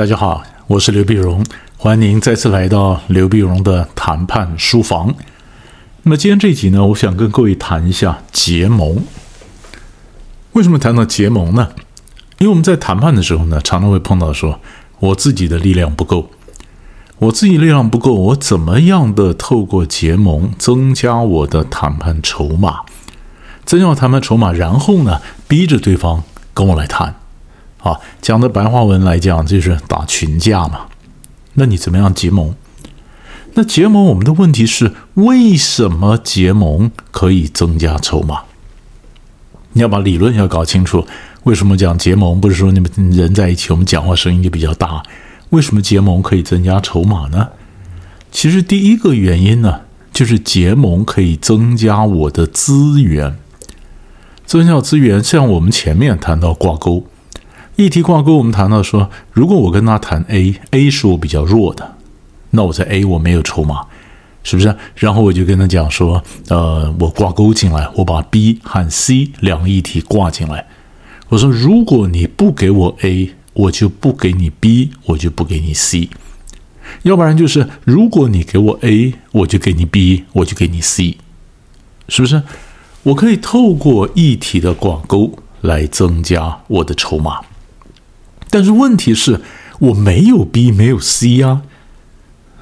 大家好，我是刘碧荣，欢迎您再次来到刘碧荣的谈判书房。那么今天这一集呢，我想跟各位谈一下结盟。为什么谈到结盟呢？因为我们在谈判的时候呢，常常会碰到说，我自己的力量不够，我自己力量不够，我怎么样的透过结盟增加我的谈判筹码，增加谈判筹码，然后呢，逼着对方跟我来谈。啊，讲的白话文来讲，就是打群架嘛。那你怎么样结盟？那结盟，我们的问题是，为什么结盟可以增加筹码？你要把理论要搞清楚。为什么讲结盟？不是说你们人在一起，我们讲话声音就比较大？为什么结盟可以增加筹码呢？其实第一个原因呢，就是结盟可以增加我的资源，增加资源。像我们前面谈到挂钩。议题挂钩，我们谈到说，如果我跟他谈 A，A 是我比较弱的，那我在 A 我没有筹码，是不是？然后我就跟他讲说，呃，我挂钩进来，我把 B 和 C 两个议题挂进来。我说，如果你不给我 A，我就不给你 B，我就不给你 C。要不然就是，如果你给我 A，我就给你 B，我就给你 C，是不是？我可以透过议题的挂钩来增加我的筹码。但是问题是，我没有 B，没有 C 呀，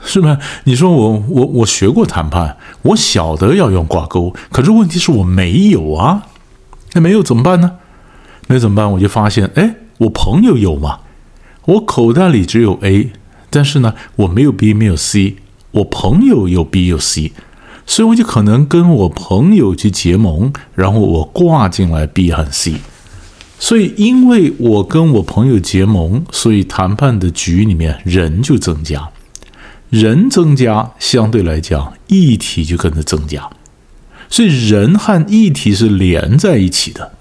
是吧？你说我我我学过谈判，我晓得要用挂钩，可是问题是我没有啊，那没有怎么办呢？那怎么办？我就发现，哎，我朋友有嘛，我口袋里只有 A，但是呢，我没有 B，没有 C，我朋友有 B 有 C，所以我就可能跟我朋友去结盟，然后我挂进来 B 和 C。所以，因为我跟我朋友结盟，所以谈判的局里面人就增加，人增加，相对来讲议题就跟着增加。所以，人和议题是连在一起的。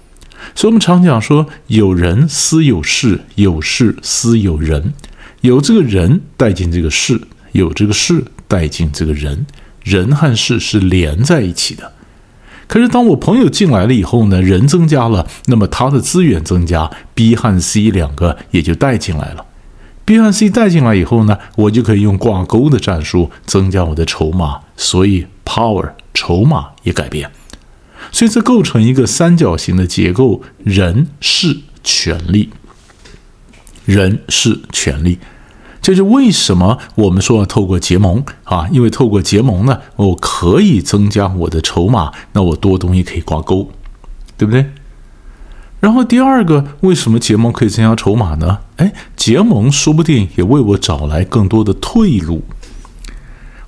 所以我们常讲说，有人思有事，有事思有人，有这个人带进这个事，有这个事带进这个人，人和事是连在一起的。可是，当我朋友进来了以后呢，人增加了，那么他的资源增加，B 和 C 两个也就带进来了。B 和 C 带进来以后呢，我就可以用挂钩的战术增加我的筹码，所以 power 筹码也改变。所以这构成一个三角形的结构：人、事、权力。人、事、权力。这是为什么我们说要透过结盟啊？因为透过结盟呢，我可以增加我的筹码，那我多东西可以挂钩，对不对？然后第二个，为什么结盟可以增加筹码呢？哎，结盟说不定也为我找来更多的退路。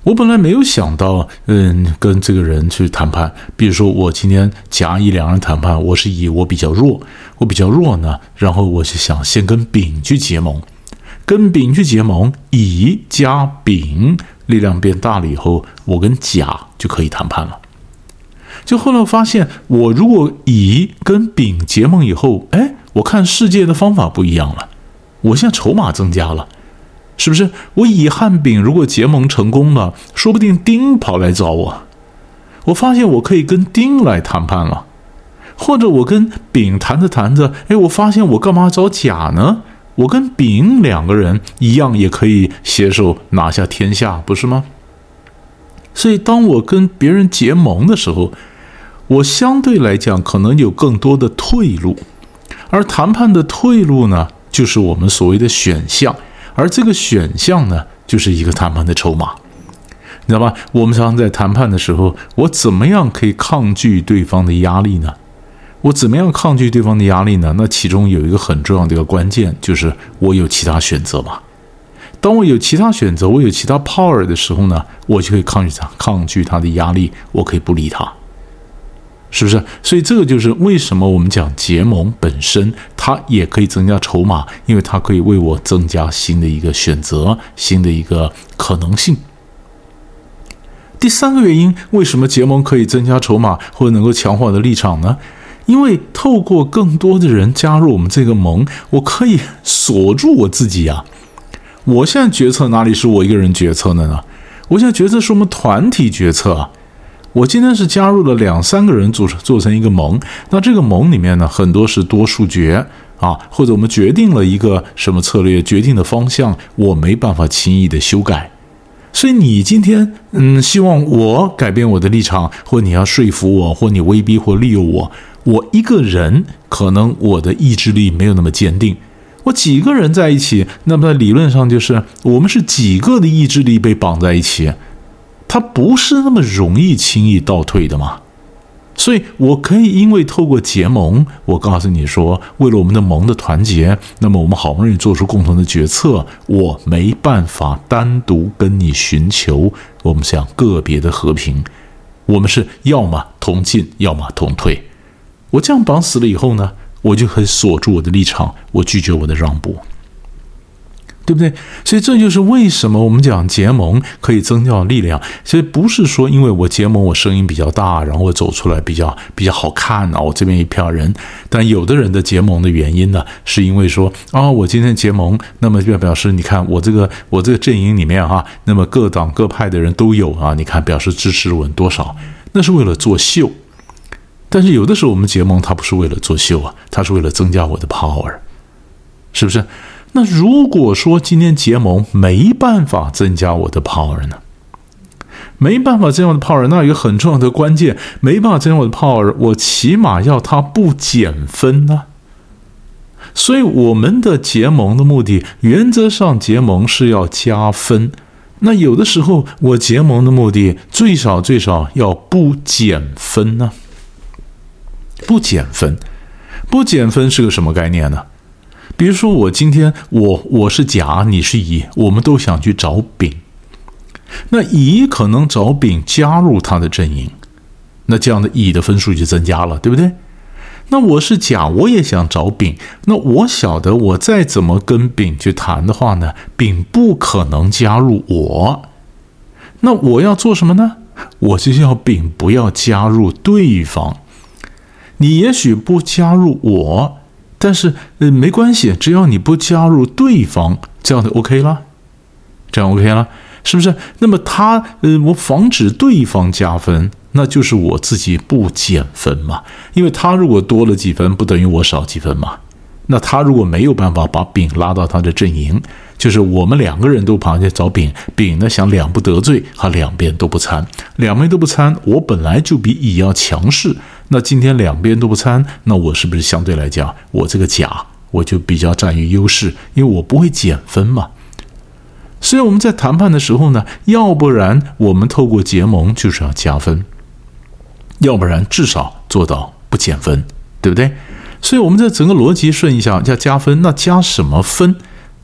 我本来没有想到，嗯，跟这个人去谈判。比如说，我今天甲乙两人谈判，我是以我比较弱，我比较弱呢，然后我就想先跟丙去结盟。跟丙去结盟，乙加丙力量变大了以后，我跟甲就可以谈判了。就后来我发现，我如果乙跟丙结盟以后，哎，我看世界的方法不一样了。我现在筹码增加了，是不是？我乙和丙如果结盟成功了，说不定丁跑来找我，我发现我可以跟丁来谈判了。或者我跟丙谈着谈着，哎，我发现我干嘛找甲呢？我跟丙两个人一样，也可以携手拿下天下，不是吗？所以，当我跟别人结盟的时候，我相对来讲可能有更多的退路，而谈判的退路呢，就是我们所谓的选项，而这个选项呢，就是一个谈判的筹码，你知道吧？我们常常在谈判的时候，我怎么样可以抗拒对方的压力呢？我怎么样抗拒对方的压力呢？那其中有一个很重要的一个关键，就是我有其他选择嘛。当我有其他选择，我有其他 power 的时候呢，我就可以抗拒他，抗拒他的压力，我可以不理他，是不是？所以这个就是为什么我们讲结盟本身，它也可以增加筹码，因为它可以为我增加新的一个选择，新的一个可能性。第三个原因，为什么结盟可以增加筹码，或者能够强化我的立场呢？因为透过更多的人加入我们这个盟，我可以锁住我自己呀。我现在决策哪里是我一个人决策的呢？我现在决策是我们团体决策啊。我今天是加入了两三个人组做成一个盟，那这个盟里面呢，很多是多数决啊，或者我们决定了一个什么策略，决定的方向，我没办法轻易的修改。所以你今天，嗯，希望我改变我的立场，或你要说服我，或你威逼或利诱我，我一个人可能我的意志力没有那么坚定。我几个人在一起，那么在理论上就是我们是几个的意志力被绑在一起，它不是那么容易轻易倒退的嘛。所以，我可以因为透过结盟，我告诉你说，为了我们的盟的团结，那么我们好不容易做出共同的决策，我没办法单独跟你寻求我们想个别的和平，我们是要么同进，要么同退。我这样绑死了以后呢，我就可以锁住我的立场，我拒绝我的让步。对不对？所以这就是为什么我们讲结盟可以增加力量。所以不是说因为我结盟我声音比较大，然后我走出来比较比较好看啊。我这边一票人，但有的人的结盟的原因呢，是因为说啊，我今天结盟，那么就表示你看我这个我这个阵营里面哈，那么各党各派的人都有啊。你看表示支持我多少，那是为了作秀。但是有的时候我们结盟，它不是为了作秀啊，它是为了增加我的 power，是不是？那如果说今天结盟没办法增加我的 power 呢？没办法增加我的 power，那有一个很重要的关键，没办法增加我的 power，我起码要它不减分呢。所以我们的结盟的目的，原则上结盟是要加分。那有的时候我结盟的目的，最少最少要不减分呢？不减分，不减分是个什么概念呢？比如说，我今天我我是甲，你是乙，我们都想去找丙。那乙可能找丙加入他的阵营，那这样的乙的分数就增加了，对不对？那我是甲，我也想找丙。那我晓得，我再怎么跟丙去谈的话呢，丙不可能加入我。那我要做什么呢？我就要丙不要加入对方。你也许不加入我。但是，呃，没关系，只要你不加入对方，这样就 OK 了，这样 OK 了，是不是？那么他，呃，我防止对方加分，那就是我自己不减分嘛？因为他如果多了几分，不等于我少几分嘛？那他如果没有办法把丙拉到他的阵营，就是我们两个人都跑去找丙，丙呢想两不得罪，他两边都不参，两边都不参，我本来就比乙要强势。那今天两边都不参，那我是不是相对来讲，我这个甲我就比较占于优势，因为我不会减分嘛。所以我们在谈判的时候呢，要不然我们透过结盟就是要加分，要不然至少做到不减分，对不对？所以我们这整个逻辑顺一下，要加分，那加什么分？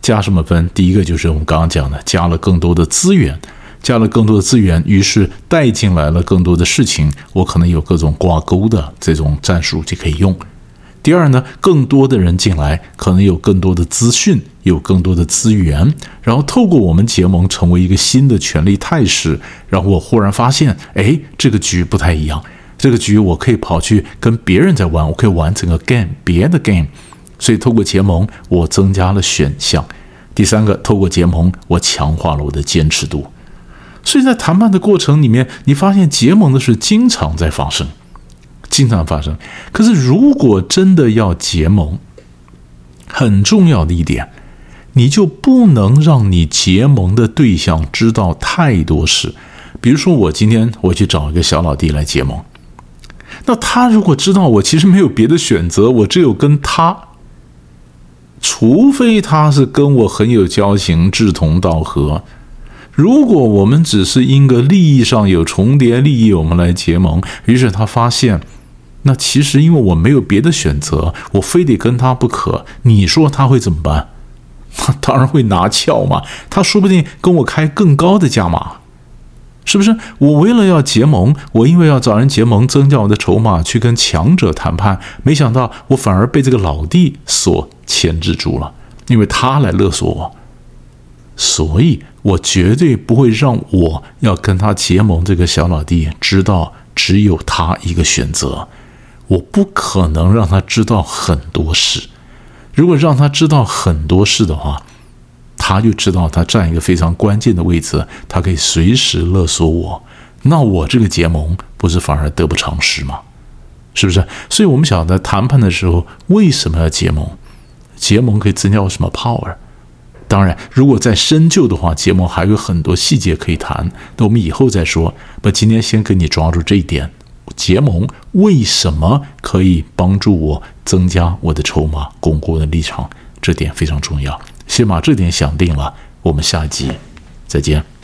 加什么分？第一个就是我们刚刚讲的，加了更多的资源。加了更多的资源，于是带进来了更多的事情，我可能有各种挂钩的这种战术就可以用。第二呢，更多的人进来，可能有更多的资讯，有更多的资源，然后透过我们结盟，成为一个新的权力态势。然后我忽然发现，哎，这个局不太一样，这个局我可以跑去跟别人在玩，我可以玩整个 game，别的 game。所以透过结盟，我增加了选项。第三个，透过结盟，我强化了我的坚持度。所以在谈判的过程里面，你发现结盟的事经常在发生，经常发生。可是如果真的要结盟，很重要的一点，你就不能让你结盟的对象知道太多事。比如说，我今天我去找一个小老弟来结盟，那他如果知道我其实没有别的选择，我只有跟他，除非他是跟我很有交情、志同道合。如果我们只是因个利益上有重叠利益，我们来结盟，于是他发现，那其实因为我没有别的选择，我非得跟他不可。你说他会怎么办？他当然会拿翘嘛。他说不定跟我开更高的价码，是不是？我为了要结盟，我因为要找人结盟，增加我的筹码去跟强者谈判，没想到我反而被这个老弟所牵制住了，因为他来勒索我。所以我绝对不会让我要跟他结盟这个小老弟知道只有他一个选择，我不可能让他知道很多事。如果让他知道很多事的话，他就知道他占一个非常关键的位置，他可以随时勒索我。那我这个结盟不是反而得不偿失吗？是不是？所以我们晓得谈判的时候为什么要结盟？结盟可以增加我什么 power？当然，如果再深究的话，结盟还有很多细节可以谈。那我们以后再说。那今天先跟你抓住这一点：结盟为什么可以帮助我增加我的筹码，巩固我的立场？这点非常重要。先把这点想定了，我们下集再见。